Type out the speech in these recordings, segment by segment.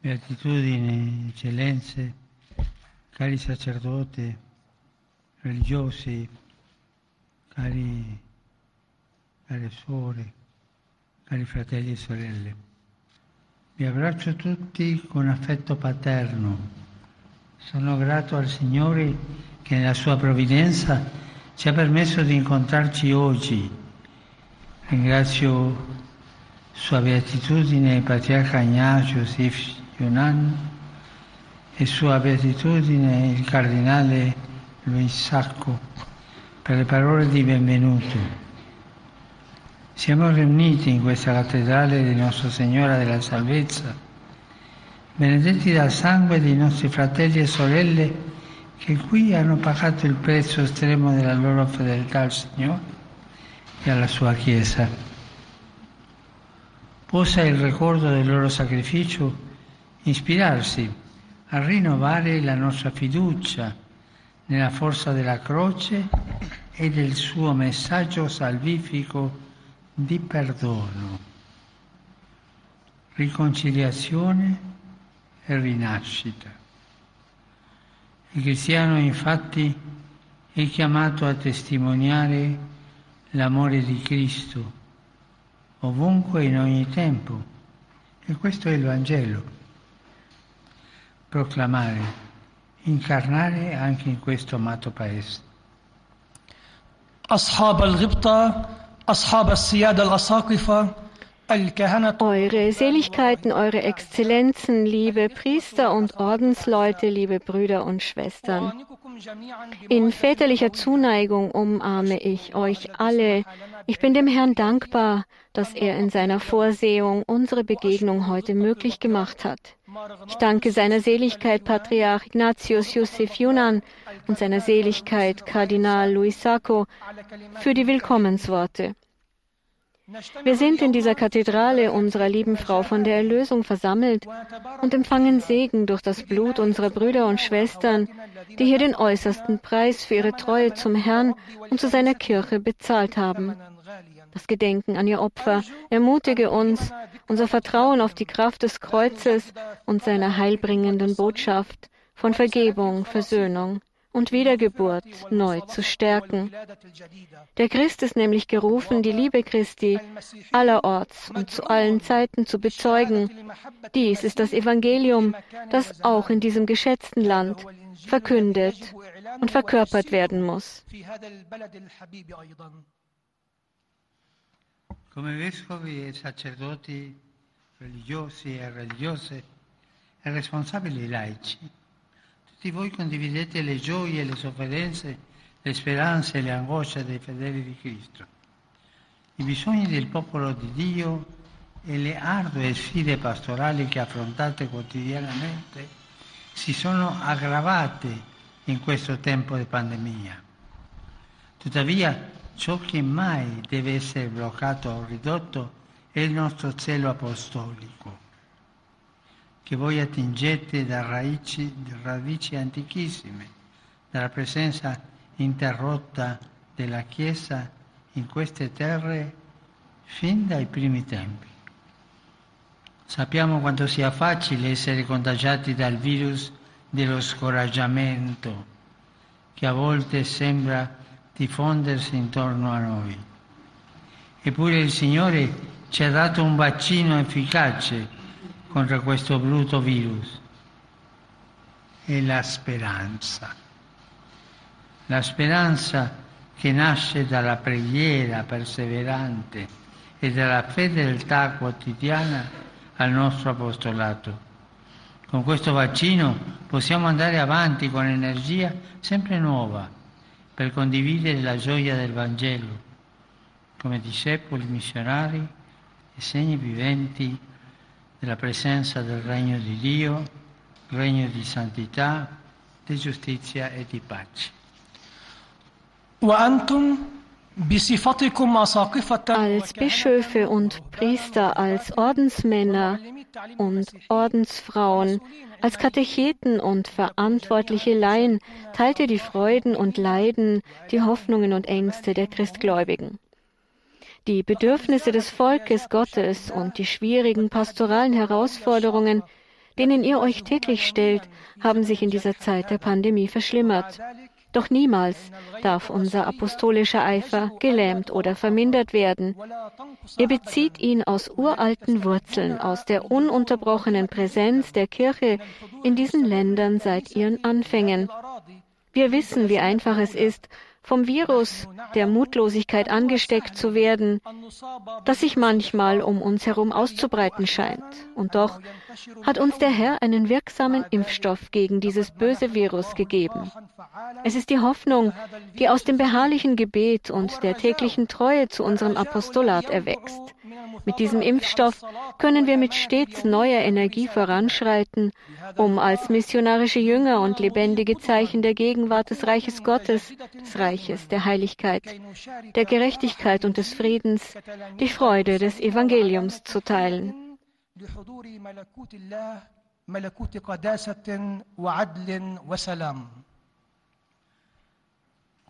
Beatitudini, eccellenze, cari sacerdoti, religiosi, cari, cari suore, cari fratelli e sorelle. Vi abbraccio tutti con affetto paterno. Sono grato al Signore che nella sua provvidenza ci ha permesso di incontrarci oggi. Ringrazio Sua Beatitudine Patriarca Ignazio Sif Yunan e Sua Beatitudine il Cardinale Luis Sacco per le parole di benvenuto. Siamo riuniti in questa cattedrale di Nostra Signora della Salvezza, benedetti dal sangue dei nostri fratelli e sorelle che qui hanno pagato il prezzo estremo della loro fedeltà al Signore e alla sua Chiesa. Possa il ricordo del loro sacrificio ispirarsi a rinnovare la nostra fiducia nella forza della croce e del suo messaggio salvifico di perdono, riconciliazione e rinascita. Il cristiano infatti è chiamato a testimoniare l'amore di Cristo ovunque in ogni tempo e questo è il Vangelo. Proclamare, incarnare anche in questo amato paese. أصحاب الغبطة أصحاب السيادة الأساقفة الكهنة Eure Seligkeiten, Eure Exzellenzen, liebe Priester und Ordensleute, liebe Brüder und Schwestern. In väterlicher Zuneigung umarme ich euch alle. Ich bin dem Herrn dankbar, dass er in seiner Vorsehung unsere Begegnung heute möglich gemacht hat. Ich danke seiner Seligkeit Patriarch Ignatius Josef Junan und seiner Seligkeit Kardinal Luis Sacco für die Willkommensworte. Wir sind in dieser Kathedrale unserer lieben Frau von der Erlösung versammelt und empfangen Segen durch das Blut unserer Brüder und Schwestern, die hier den äußersten Preis für ihre Treue zum Herrn und zu seiner Kirche bezahlt haben. Das Gedenken an ihr Opfer ermutige uns, unser Vertrauen auf die Kraft des Kreuzes und seiner heilbringenden Botschaft von Vergebung, Versöhnung und Wiedergeburt neu zu stärken. Der Christ ist nämlich gerufen, die Liebe Christi allerorts und zu allen Zeiten zu bezeugen. Dies ist das Evangelium, das auch in diesem geschätzten Land verkündet und verkörpert werden muss. E religiosi e religiose e responsabili laici, tutti voi condividete le gioie, le sofferenze, le speranze e le angosce dei fedeli di Cristo, i bisogni del popolo di Dio e le ardue sfide pastorali che affrontate quotidianamente si sono aggravate in questo tempo di pandemia. Tuttavia, ciò che mai deve essere bloccato o ridotto è il nostro zelo apostolico, che voi attingete da radici, da radici antichissime, dalla presenza interrotta della Chiesa in queste terre fin dai primi tempi. Sappiamo quanto sia facile essere contagiati dal virus dello scoraggiamento, che a volte sembra diffondersi intorno a noi. Eppure il Signore ci ha dato un vaccino efficace contro questo brutto virus. È la speranza. La speranza che nasce dalla preghiera perseverante e dalla fedeltà quotidiana al nostro apostolato. Con questo vaccino possiamo andare avanti con energia sempre nuova per condividere la gioia del Vangelo come discepoli missionari e segni viventi della presenza del regno di Dio, regno di santità, di giustizia e di pace. Als Bischöfe und Priester, als Ordensmänner und Ordensfrauen, als Katecheten und verantwortliche Laien teilt ihr die Freuden und Leiden, die Hoffnungen und Ängste der Christgläubigen. Die Bedürfnisse des Volkes Gottes und die schwierigen pastoralen Herausforderungen, denen ihr euch täglich stellt, haben sich in dieser Zeit der Pandemie verschlimmert. Doch niemals darf unser apostolischer Eifer gelähmt oder vermindert werden. Ihr bezieht ihn aus uralten Wurzeln, aus der ununterbrochenen Präsenz der Kirche in diesen Ländern seit ihren Anfängen. Wir wissen, wie einfach es ist, vom Virus der Mutlosigkeit angesteckt zu werden, das sich manchmal um uns herum auszubreiten scheint. Und doch hat uns der Herr einen wirksamen Impfstoff gegen dieses böse Virus gegeben. Es ist die Hoffnung, die aus dem beharrlichen Gebet und der täglichen Treue zu unserem Apostolat erwächst. Mit diesem Impfstoff können wir mit stets neuer Energie voranschreiten, um als missionarische Jünger und lebendige Zeichen der Gegenwart des Reiches Gottes, des Reiches der Heiligkeit, der Gerechtigkeit und des Friedens die Freude des Evangeliums zu teilen.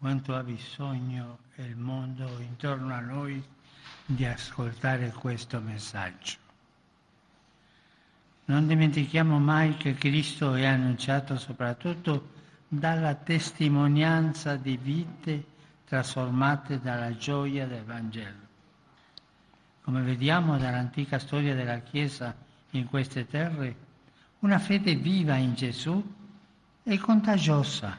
Quanto ha bisogno il mondo intorno a noi di ascoltare questo messaggio. Non dimentichiamo mai che Cristo è annunciato soprattutto dalla testimonianza di vite trasformate dalla gioia del Vangelo. Come vediamo dall'antica storia della Chiesa in queste terre, una fede viva in Gesù è contagiosa,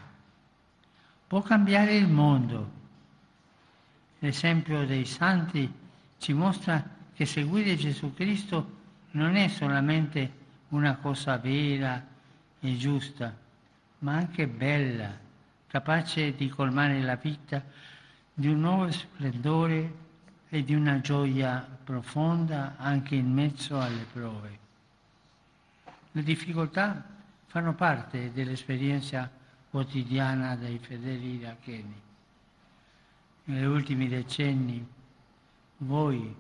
può cambiare il mondo. L'esempio dei santi ci mostra che seguire Gesù Cristo non è solamente una cosa vera e giusta, ma anche bella, capace di colmare la vita di un nuovo splendore e di una gioia profonda anche in mezzo alle prove. Le difficoltà fanno parte dell'esperienza quotidiana dei fedeli iracheni. Negli ultimi decenni voi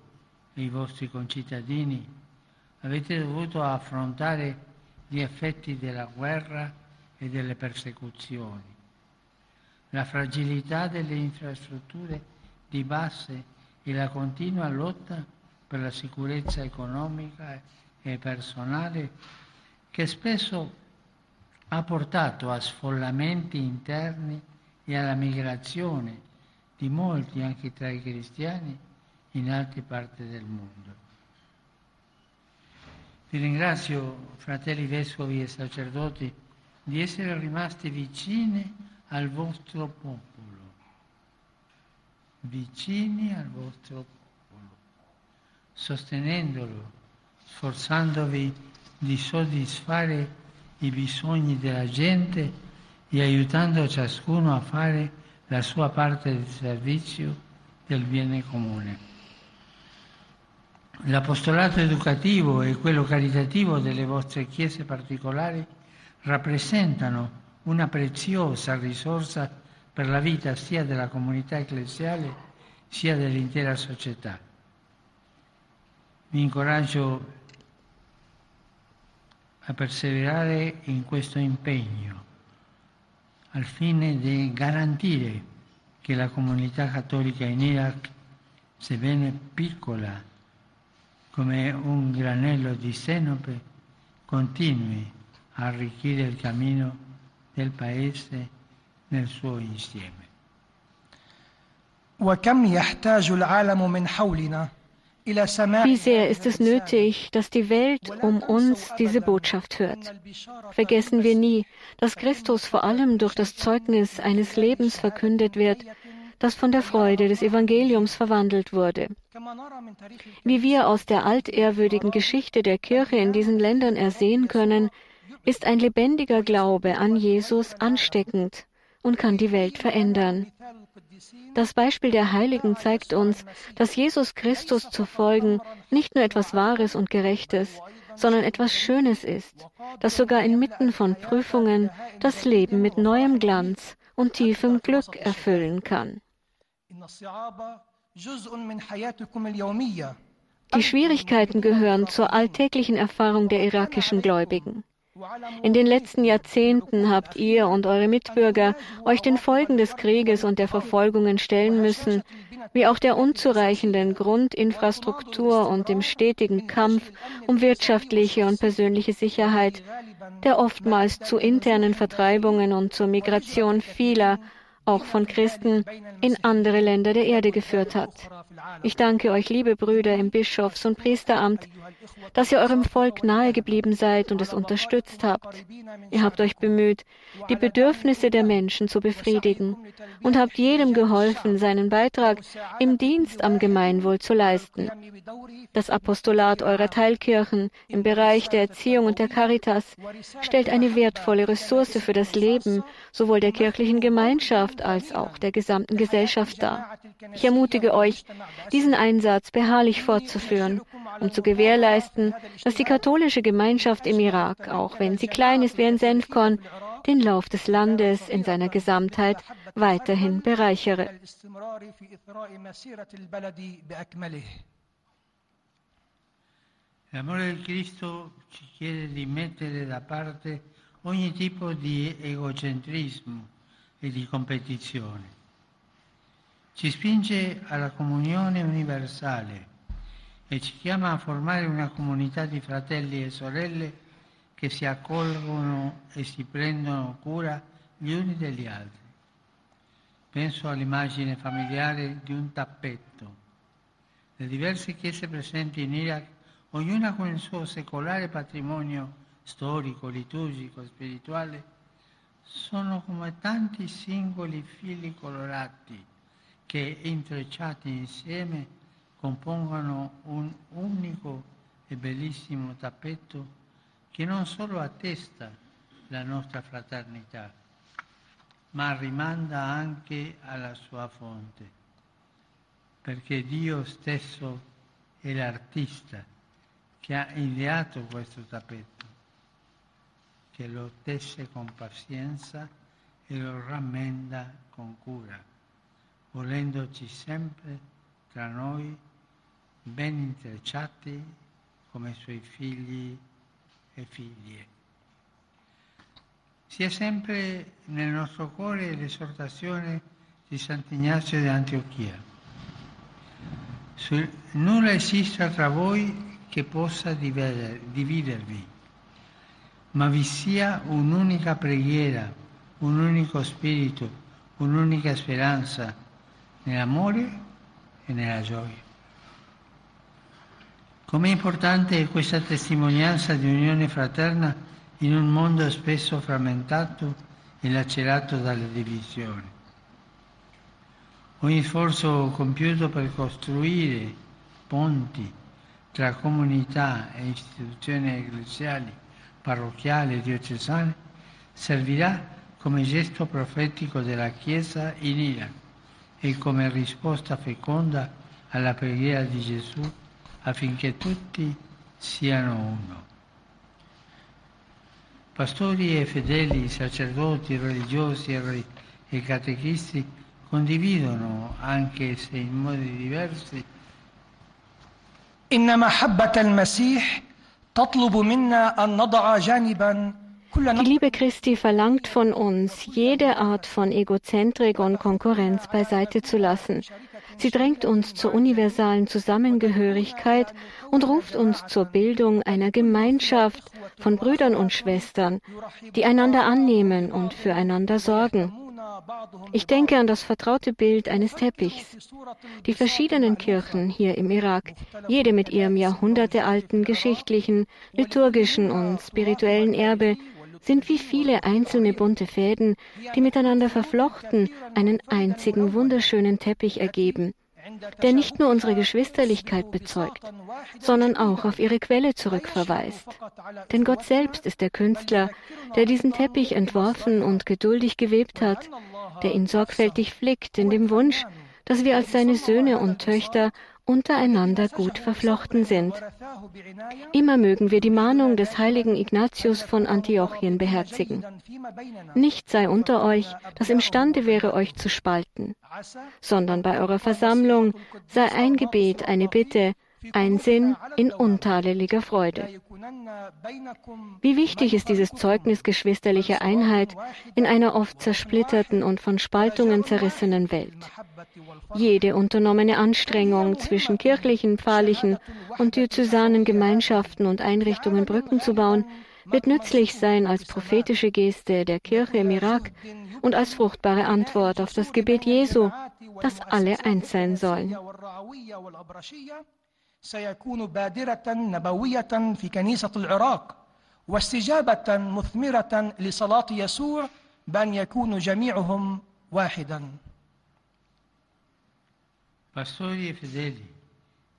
e i vostri concittadini avete dovuto affrontare gli effetti della guerra e delle persecuzioni, la fragilità delle infrastrutture di base e la continua lotta per la sicurezza economica e personale che spesso ha portato a sfollamenti interni e alla migrazione di molti anche tra i cristiani in altre parti del mondo. Vi ringrazio, fratelli vescovi e sacerdoti, di essere rimasti vicini al vostro popolo, vicini al vostro popolo, sostenendolo, sforzandovi di soddisfare i bisogni della gente e aiutando ciascuno a fare la sua parte di servizio del bene comune. L'apostolato educativo e quello caritativo delle vostre chiese particolari rappresentano una preziosa risorsa per la vita sia della comunità ecclesiale sia dell'intera società. Vi incoraggio a perseverare in questo impegno al fine di garantire che la comunità cattolica in Iraq, sebbene piccola, come un granello di senope, continui a arricchire il cammino del Paese nel suo insieme. وكم يحتاج العالم من حولنا إلى سماع Wie sehr ist es nötig, dass die Welt um uns diese Botschaft hört. Vergessen wir nie, dass Christus vor allem durch das Zeugnis eines Lebens verkündet wird, das von der Freude des Evangeliums verwandelt wurde. Wie wir aus der altehrwürdigen Geschichte der Kirche in diesen Ländern ersehen können, ist ein lebendiger Glaube an Jesus ansteckend und kann die Welt verändern. Das Beispiel der Heiligen zeigt uns, dass Jesus Christus zu folgen nicht nur etwas Wahres und Gerechtes, sondern etwas Schönes ist, das sogar inmitten von Prüfungen das Leben mit neuem Glanz und tiefem Glück erfüllen kann. Die Schwierigkeiten gehören zur alltäglichen Erfahrung der irakischen Gläubigen. In den letzten Jahrzehnten habt ihr und eure Mitbürger euch den Folgen des Krieges und der Verfolgungen stellen müssen, wie auch der unzureichenden Grundinfrastruktur und dem stetigen Kampf um wirtschaftliche und persönliche Sicherheit, der oftmals zu internen Vertreibungen und zur Migration vieler, auch von Christen, in andere Länder der Erde geführt hat. Ich danke euch, liebe Brüder im Bischofs- und Priesteramt, dass ihr eurem Volk nahe geblieben seid und es unterstützt habt. Ihr habt euch bemüht, die Bedürfnisse der Menschen zu befriedigen und habt jedem geholfen, seinen Beitrag im Dienst am Gemeinwohl zu leisten. Das Apostolat eurer Teilkirchen im Bereich der Erziehung und der Caritas stellt eine wertvolle Ressource für das Leben sowohl der kirchlichen Gemeinschaft als auch der gesamten Gesellschaft dar. Ich ermutige euch, diesen Einsatz beharrlich fortzuführen, um zu gewährleisten, dass die katholische Gemeinschaft im Irak, auch wenn sie klein ist wie ein Senfkorn, den Lauf des Landes in seiner Gesamtheit weiterhin bereichere. L'amore del Cristo ci chiede di mettere da parte ogni tipo di egocentrismo e di competizione. Ci spinge alla comunione universale e ci chiama a formare una comunità di fratelli e sorelle che si accolgono e si prendono cura gli uni degli altri. Penso all'immagine familiare di un tappetto. Le diverse chiese presenti in Iraq, ognuna con il suo secolare patrimonio storico, liturgico, spirituale, sono come tanti singoli fili colorati che intrecciati insieme compongono un unico e bellissimo tappeto che non solo attesta la nostra fraternità, ma rimanda anche alla sua fonte, perché Dio stesso è l'artista che ha ideato questo tappeto, che lo tesse con pazienza e lo rammenda con cura volendoci sempre tra noi ben intrecciati come suoi figli e figlie. Sia sempre nel nostro cuore l'esortazione di Sant'Ignazio di Antiochia. Nulla esista tra voi che possa dividervi, ma vi sia un'unica preghiera, un unico spirito, un'unica speranza, nell'amore e nella gioia. Com'è importante questa testimonianza di unione fraterna in un mondo spesso frammentato e lacerato dalle divisioni. Ogni sforzo compiuto per costruire ponti tra comunità e istituzioni ecclesiali, parrocchiali e diocesane servirà come gesto profetico della Chiesa in Iraq e come risposta feconda alla preghiera di Gesù affinché tutti siano uno. Pastori e fedeli, sacerdoti, religiosi e catechisti condividono, anche se in modi diversi, إن محبة المسيح تطلب منا أن نضع جانبا Die Liebe Christi verlangt von uns, jede Art von Egozentrik und Konkurrenz beiseite zu lassen. Sie drängt uns zur universalen Zusammengehörigkeit und ruft uns zur Bildung einer Gemeinschaft von Brüdern und Schwestern, die einander annehmen und füreinander sorgen. Ich denke an das vertraute Bild eines Teppichs. Die verschiedenen Kirchen hier im Irak, jede mit ihrem jahrhundertealten geschichtlichen, liturgischen und spirituellen Erbe, sind wie viele einzelne bunte Fäden, die miteinander verflochten einen einzigen wunderschönen Teppich ergeben, der nicht nur unsere Geschwisterlichkeit bezeugt, sondern auch auf ihre Quelle zurückverweist. Denn Gott selbst ist der Künstler, der diesen Teppich entworfen und geduldig gewebt hat, der ihn sorgfältig flickt in dem Wunsch, dass wir als seine Söhne und Töchter untereinander gut verflochten sind. Immer mögen wir die Mahnung des heiligen Ignatius von Antiochien beherzigen. Nichts sei unter euch, das imstande wäre, euch zu spalten, sondern bei eurer Versammlung sei ein Gebet, eine Bitte, ein Sinn in untadeliger Freude. Wie wichtig ist dieses Zeugnis geschwisterlicher Einheit in einer oft zersplitterten und von Spaltungen zerrissenen Welt. Jede unternommene Anstrengung zwischen kirchlichen, pfarrlichen und diözesanen Gemeinschaften und Einrichtungen Brücken zu bauen, wird nützlich sein als prophetische Geste der Kirche im Irak und als fruchtbare Antwort auf das Gebet Jesu, dass alle eins sein sollen. سيكون بادرة نبوية في كنيسة العراق واستجابة مثمرة لصلاة يسوع بأن يكونوا جميعهم واحدا Pastori e fedeli,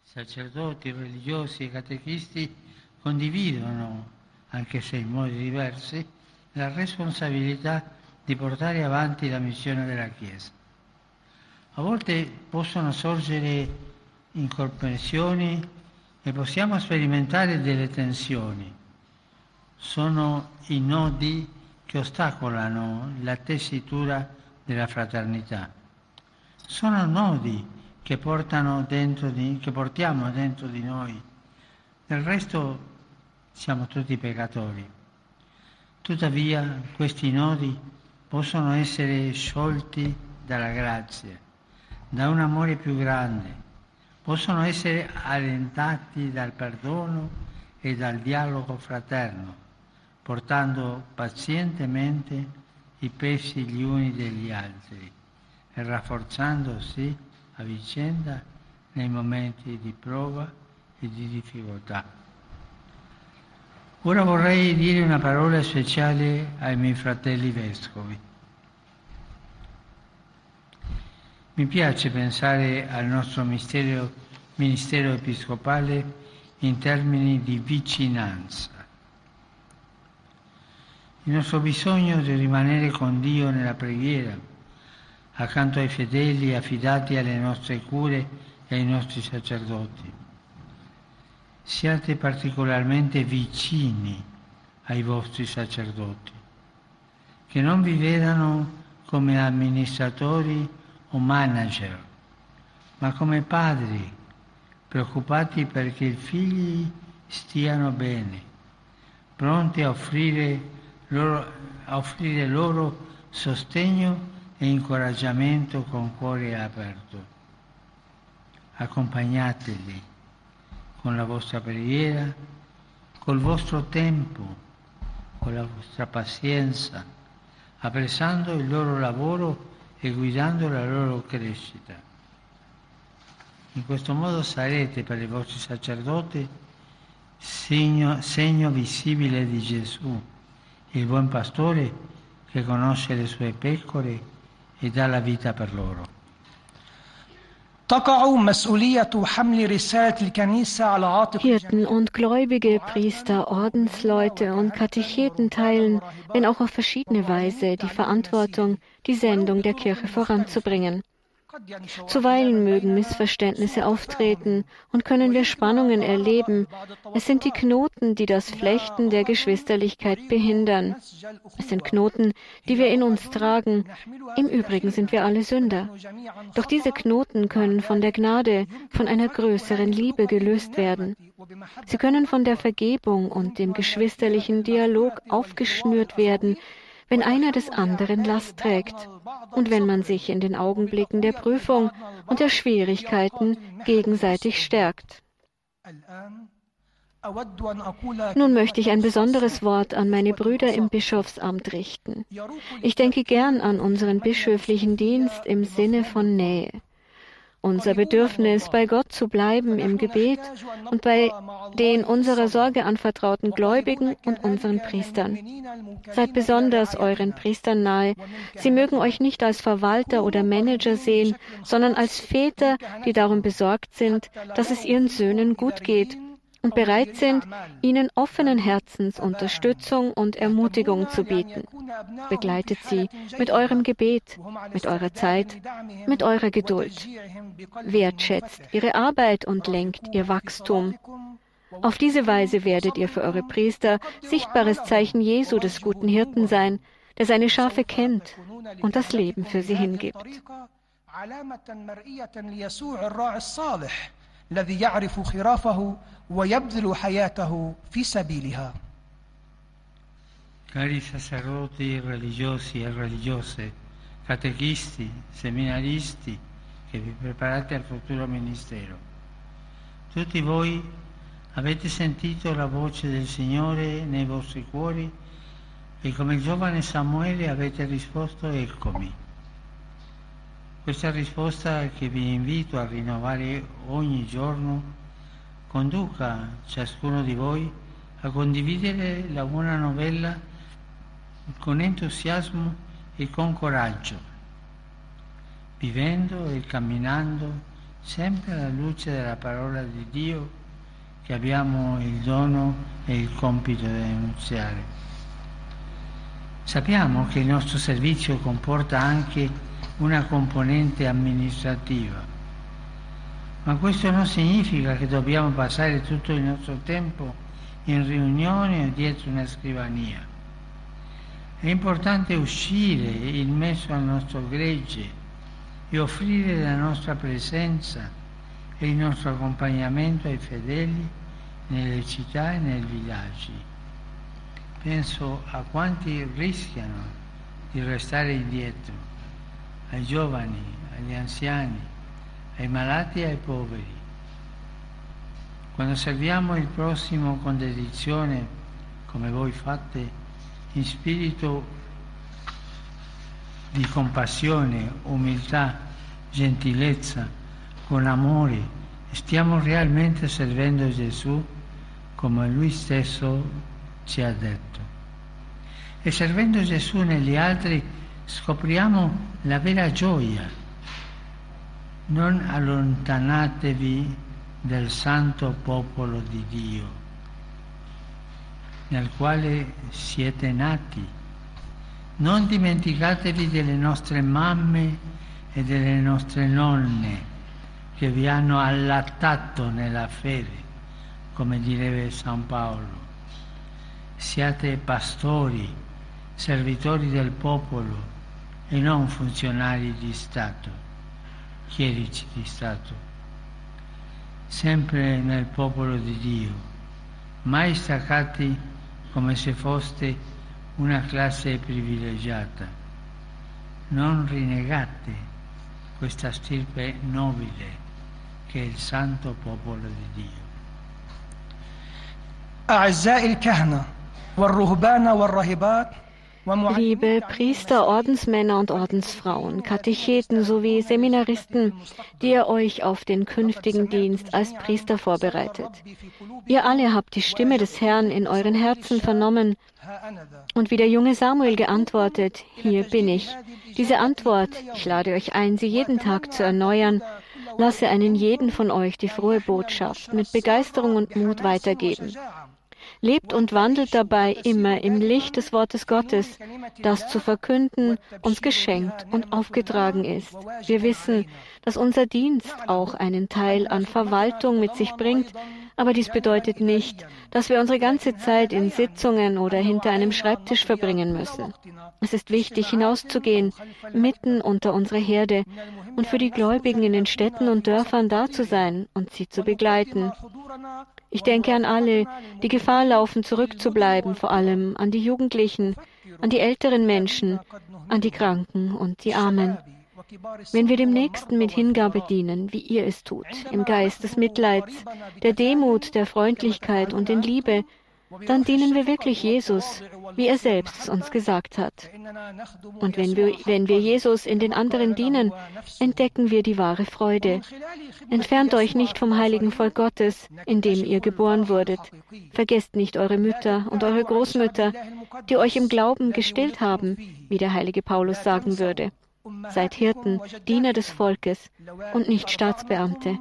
sacerdoti, religiosi e catechisti condividono, anche se in modi diversi, la responsabilità di portare avanti la missione della Chiesa. A volte possono sorgere incomprensioni e possiamo sperimentare delle tensioni. Sono i nodi che ostacolano la tessitura della fraternità. Sono nodi che, di, che portiamo dentro di noi. Del resto siamo tutti peccatori. Tuttavia questi nodi possono essere sciolti dalla grazia, da un amore più grande, possono essere allentati dal perdono e dal dialogo fraterno, portando pazientemente i pesi gli uni degli altri e rafforzandosi a vicenda nei momenti di prova e di difficoltà. Ora vorrei dire una parola speciale ai miei fratelli vescovi. Mi piace pensare al nostro ministero, ministero episcopale in termini di vicinanza. Il nostro bisogno di rimanere con Dio nella preghiera, accanto ai fedeli affidati alle nostre cure e ai nostri sacerdoti. Siate particolarmente vicini ai vostri sacerdoti, che non vi vedano come amministratori o manager, ma come padri preoccupati perché i figli stiano bene, pronti a offrire loro, a offrire loro sostegno e incoraggiamento con cuore aperto. Accompagnateli con la vostra preghiera, col vostro tempo, con la vostra pazienza, apprezzando il loro lavoro e guidando la loro crescita. In questo modo sarete per i vostri sacerdoti segno, segno visibile di Gesù, il buon pastore che conosce le sue pecore e dà la vita per loro. Hirten und Gläubige, Priester, Ordensleute und Katecheten teilen, wenn auch auf verschiedene Weise, die Verantwortung, die Sendung der Kirche voranzubringen. Zuweilen mögen Missverständnisse auftreten und können wir Spannungen erleben. Es sind die Knoten, die das Flechten der Geschwisterlichkeit behindern. Es sind Knoten, die wir in uns tragen. Im Übrigen sind wir alle Sünder. Doch diese Knoten können von der Gnade, von einer größeren Liebe gelöst werden. Sie können von der Vergebung und dem geschwisterlichen Dialog aufgeschnürt werden, wenn einer des anderen Last trägt und wenn man sich in den Augenblicken der Prüfung und der Schwierigkeiten gegenseitig stärkt. Nun möchte ich ein besonderes Wort an meine Brüder im Bischofsamt richten. Ich denke gern an unseren bischöflichen Dienst im Sinne von Nähe unser Bedürfnis, bei Gott zu bleiben im Gebet und bei den unserer Sorge anvertrauten Gläubigen und unseren Priestern. Seid besonders euren Priestern nahe. Sie mögen euch nicht als Verwalter oder Manager sehen, sondern als Väter, die darum besorgt sind, dass es ihren Söhnen gut geht und bereit sind, ihnen offenen Herzens Unterstützung und Ermutigung zu bieten. Begleitet sie mit eurem Gebet, mit eurer Zeit, mit eurer Geduld. Wertschätzt ihre Arbeit und lenkt ihr Wachstum. Auf diese Weise werdet ihr für eure Priester sichtbares Zeichen Jesu des guten Hirten sein, der seine Schafe kennt und das Leben für sie hingibt. الذي يعرف خرافه ويبذل حياته في سبيلها Cari sacerdoti religiosi e religiose, catechisti, seminaristi che vi preparate al futuro ministero, tutti voi avete sentito la voce del Signore nei vostri cuori e come il giovane Samuele avete risposto eccomi. Questa risposta che vi invito a rinnovare ogni giorno conduca ciascuno di voi a condividere la buona novella con entusiasmo e con coraggio, vivendo e camminando sempre alla luce della parola di Dio che abbiamo il dono e il compito di annunziare. Sappiamo che il nostro servizio comporta anche una componente amministrativa, ma questo non significa che dobbiamo passare tutto il nostro tempo in riunioni o dietro una scrivania. È importante uscire in mezzo al nostro gregge e offrire la nostra presenza e il nostro accompagnamento ai fedeli nelle città e nei villaggi. Penso a quanti rischiano di restare indietro, ai giovani, agli anziani, ai malati e ai poveri. Quando serviamo il prossimo con dedizione, come voi fate, in spirito di compassione, umiltà, gentilezza, con amore, stiamo realmente servendo Gesù come Lui stesso ci ha detto. E servendo Gesù negli altri scopriamo la vera gioia. Non allontanatevi del santo popolo di Dio nel quale siete nati. Non dimenticatevi delle nostre mamme e delle nostre nonne che vi hanno allattato nella fede, come direbbe San Paolo. Siate pastori, servitori del popolo e non funzionari di Stato, chierici di Stato, sempre nel popolo di Dio, mai staccati come se foste una classe privilegiata. Non rinnegate questa stirpe nobile che è il santo popolo di Dio. أعزائي الكهنة والرهبان والراهبات Liebe Priester, Ordensmänner und Ordensfrauen, Katecheten sowie Seminaristen, die ihr euch auf den künftigen Dienst als Priester vorbereitet. Ihr alle habt die Stimme des Herrn in euren Herzen vernommen und wie der junge Samuel geantwortet, hier bin ich. Diese Antwort, ich lade euch ein, sie jeden Tag zu erneuern, lasse einen jeden von euch die frohe Botschaft mit Begeisterung und Mut weitergeben. Lebt und wandelt dabei immer im Licht des Wortes Gottes, das zu verkünden uns geschenkt und aufgetragen ist. Wir wissen, dass unser Dienst auch einen Teil an Verwaltung mit sich bringt, aber dies bedeutet nicht, dass wir unsere ganze Zeit in Sitzungen oder hinter einem Schreibtisch verbringen müssen. Es ist wichtig, hinauszugehen, mitten unter unsere Herde und für die Gläubigen in den Städten und Dörfern da zu sein und sie zu begleiten. Ich denke an alle, die Gefahr laufen, zurückzubleiben, vor allem an die Jugendlichen, an die älteren Menschen, an die Kranken und die Armen. Wenn wir dem Nächsten mit Hingabe dienen, wie ihr es tut, im Geist des Mitleids, der Demut, der Freundlichkeit und in Liebe, dann dienen wir wirklich Jesus, wie er selbst es uns gesagt hat. Und wenn wir, wenn wir Jesus in den anderen dienen, entdecken wir die wahre Freude. Entfernt euch nicht vom heiligen Volk Gottes, in dem ihr geboren wurdet. Vergesst nicht eure Mütter und eure Großmütter, die euch im Glauben gestillt haben, wie der heilige Paulus sagen würde. Seid Hirten, Diener des Volkes und nicht Staatsbeamte.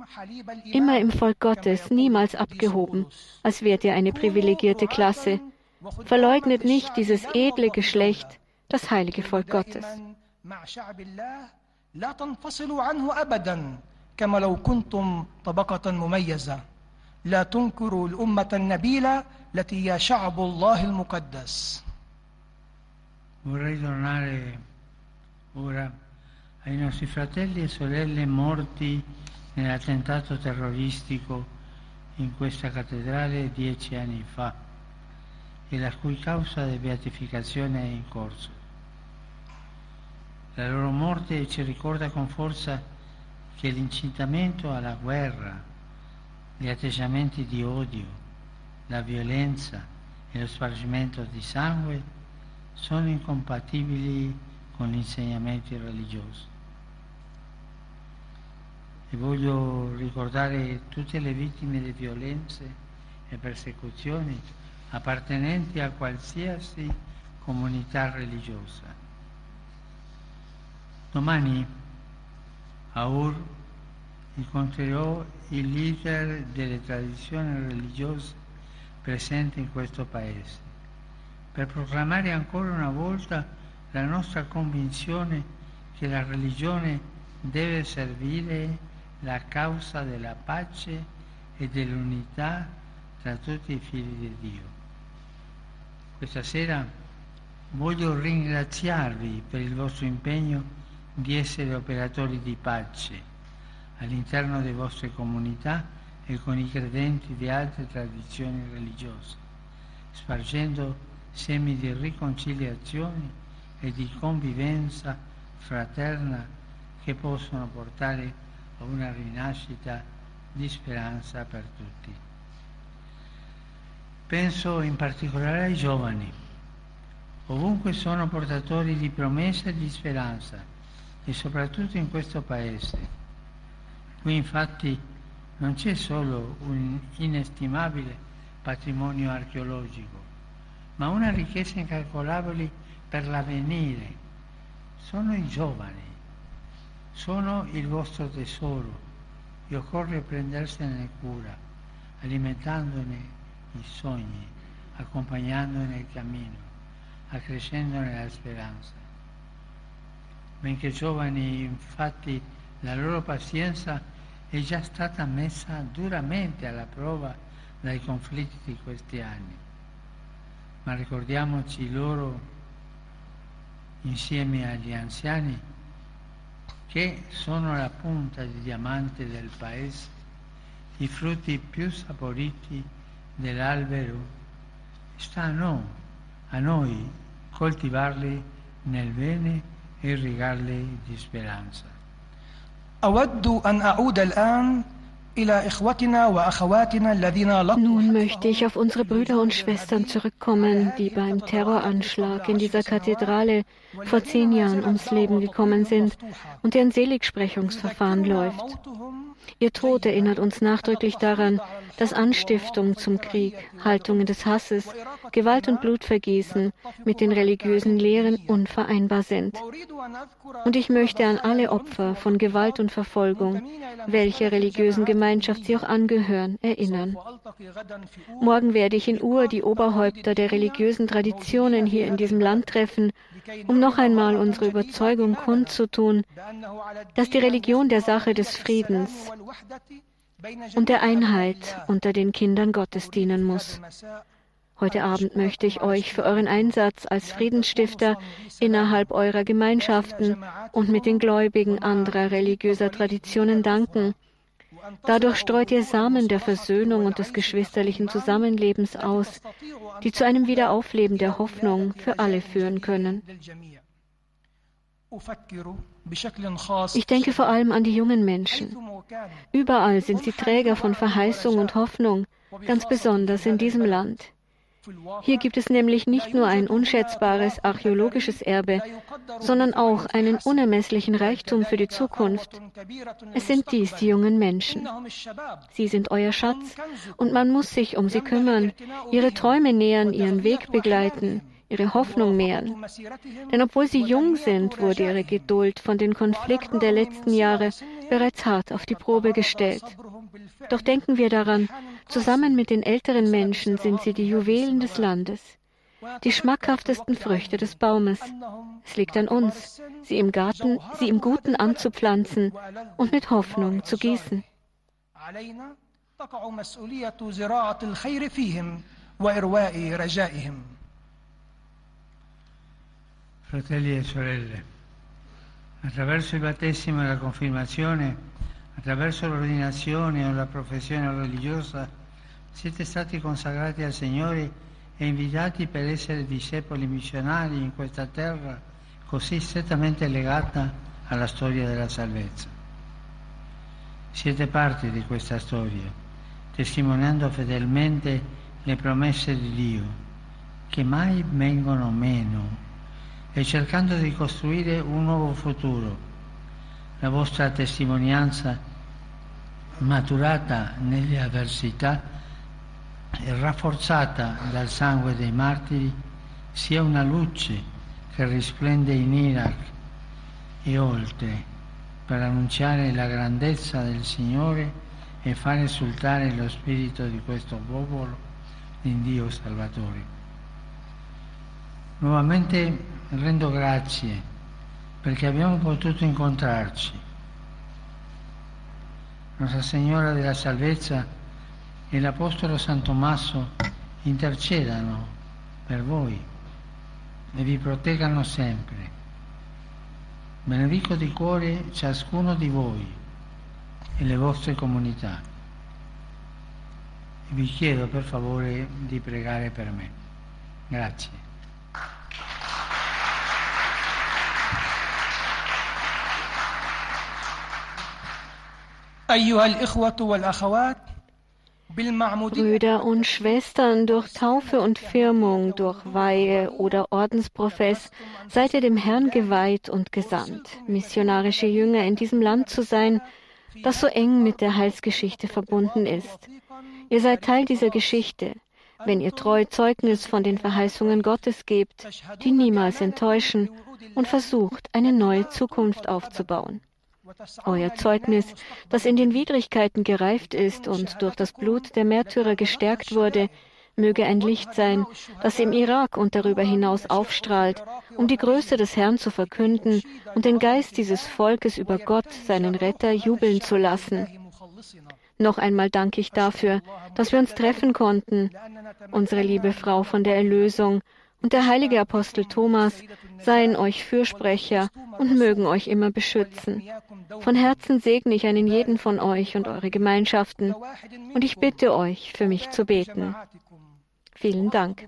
Immer im Volk Gottes, niemals abgehoben, als wärt ihr eine privilegierte Klasse. Verleugnet nicht dieses edle Geschlecht, das heilige Volk Gottes. كما لو كنتم طبقة مميزة لا تنكروا الأمة النبيلة التي هي شعب الله المقدس Vorrei tornare ora ai nostri fratelli e sorelle morti nell'attentato terroristico in questa cattedrale dieci anni fa e la cui causa di beatificazione è in corso. La loro morte ci ricorda con forza che l'incitamento alla guerra, gli atteggiamenti di odio, la violenza e lo spargimento di sangue sono incompatibili con gli insegnamenti religiosi. E voglio ricordare tutte le vittime di violenze e persecuzioni appartenenti a qualsiasi comunità religiosa. Domani a Ur incontrerò il leader delle tradizioni religiose presenti in questo paese per proclamare ancora una volta la nostra convinzione che la religione deve servire la causa della pace e dell'unità tra tutti i figli di Dio. Questa sera voglio ringraziarvi per il vostro impegno di essere operatori di pace all'interno delle vostre comunità e con i credenti di altre tradizioni religiose, spargendo semi di riconciliazione e di convivenza fraterna che possono portare a una rinascita di speranza per tutti. Penso in particolare ai giovani. Ovunque sono portatori di promesse e di speranza, e soprattutto in questo Paese. Qui infatti non c'è solo un inestimabile patrimonio archeologico, ma una ricchezza incalcolabile per l'avvenire. Sono i giovani, sono il vostro tesoro e occorre prendersene cura, alimentandone i sogni, accompagnandone il cammino, accrescendone la speranza. Benché giovani, infatti, la loro pazienza è già stata messa duramente alla prova dai conflitti di questi anni. Ma ricordiamoci loro, insieme agli anziani, che sono la punta di diamante del paese, i frutti più saporiti dell'albero. Sta a noi, a noi coltivarli nel bene e irrigarli di speranza. أود أن أعود الآن Nun möchte ich auf unsere Brüder und Schwestern zurückkommen, die beim Terroranschlag in dieser Kathedrale vor zehn Jahren ums Leben gekommen sind und deren Seligsprechungsverfahren läuft. Ihr Tod erinnert uns nachdrücklich daran, dass Anstiftung zum Krieg, Haltungen des Hasses, Gewalt und Blutvergießen mit den religiösen Lehren unvereinbar sind. Und ich möchte an alle Opfer von Gewalt und Verfolgung, welcher religiösen Gemeinschaft sie auch angehören, erinnern. Morgen werde ich in Ur die Oberhäupter der religiösen Traditionen hier in diesem Land treffen, um noch einmal unsere Überzeugung kundzutun, dass die Religion der Sache des Friedens und der Einheit unter den Kindern Gottes dienen muss. Heute Abend möchte ich euch für euren Einsatz als Friedensstifter innerhalb eurer Gemeinschaften und mit den Gläubigen anderer religiöser Traditionen danken. Dadurch streut ihr Samen der Versöhnung und des geschwisterlichen Zusammenlebens aus, die zu einem Wiederaufleben der Hoffnung für alle führen können. Ich denke vor allem an die jungen Menschen. Überall sind sie Träger von Verheißung und Hoffnung, ganz besonders in diesem Land. Hier gibt es nämlich nicht nur ein unschätzbares archäologisches Erbe, sondern auch einen unermesslichen Reichtum für die Zukunft. Es sind dies die jungen Menschen. Sie sind euer Schatz und man muss sich um sie kümmern, ihre Träume nähern, ihren Weg begleiten, ihre Hoffnung mehren. Denn obwohl sie jung sind, wurde ihre Geduld von den Konflikten der letzten Jahre bereits hart auf die Probe gestellt. Doch denken wir daran, zusammen mit den älteren Menschen sind sie die Juwelen des Landes, die schmackhaftesten Früchte des Baumes. Es liegt an uns, sie im Garten, sie im Guten anzupflanzen und mit Hoffnung zu gießen. Fratelli e sorelle, attraverso il battesimo e la confermazione Attraverso l'ordinazione o la professione religiosa siete stati consacrati al Signore e invitati per essere discepoli missionari in questa terra così strettamente legata alla storia della salvezza. Siete parte di questa storia, testimoniando fedelmente le promesse di Dio, che mai vengono meno, e cercando di costruire un nuovo futuro. La vostra testimonianza maturata nelle avversità rafforzata dal sangue dei martiri, sia una luce che risplende in Iraq e oltre per annunciare la grandezza del Signore e far esultare lo spirito di questo popolo in Dio Salvatore. Nuovamente rendo grazie perché abbiamo potuto incontrarci nostra Signora della Salvezza e l'Apostolo San Tommaso intercedano per voi e vi proteggano sempre. Benedico di cuore ciascuno di voi e le vostre comunità. E vi chiedo per favore di pregare per me. Grazie. أيها الإخوة والأخوات Brüder und Schwestern, durch Taufe und Firmung, durch Weihe oder Ordensprofess seid ihr dem Herrn geweiht und gesandt, missionarische Jünger in diesem Land zu sein, das so eng mit der Heilsgeschichte verbunden ist. Ihr seid Teil dieser Geschichte, wenn ihr treu Zeugnis von den Verheißungen Gottes gebt, die niemals enttäuschen, und versucht, eine neue Zukunft aufzubauen. Euer Zeugnis, das in den Widrigkeiten gereift ist und durch das Blut der Märtyrer gestärkt wurde, möge ein Licht sein, das im Irak und darüber hinaus aufstrahlt, um die Größe des Herrn zu verkünden und den Geist dieses Volkes über Gott, seinen Retter, jubeln zu lassen. Noch einmal danke ich dafür, dass wir uns treffen konnten, unsere liebe Frau von der Erlösung, und der heilige Apostel Thomas seien euch Fürsprecher und mögen euch immer beschützen. Von Herzen segne ich einen jeden von euch und eure Gemeinschaften und ich bitte euch, für mich zu beten. Vielen Dank.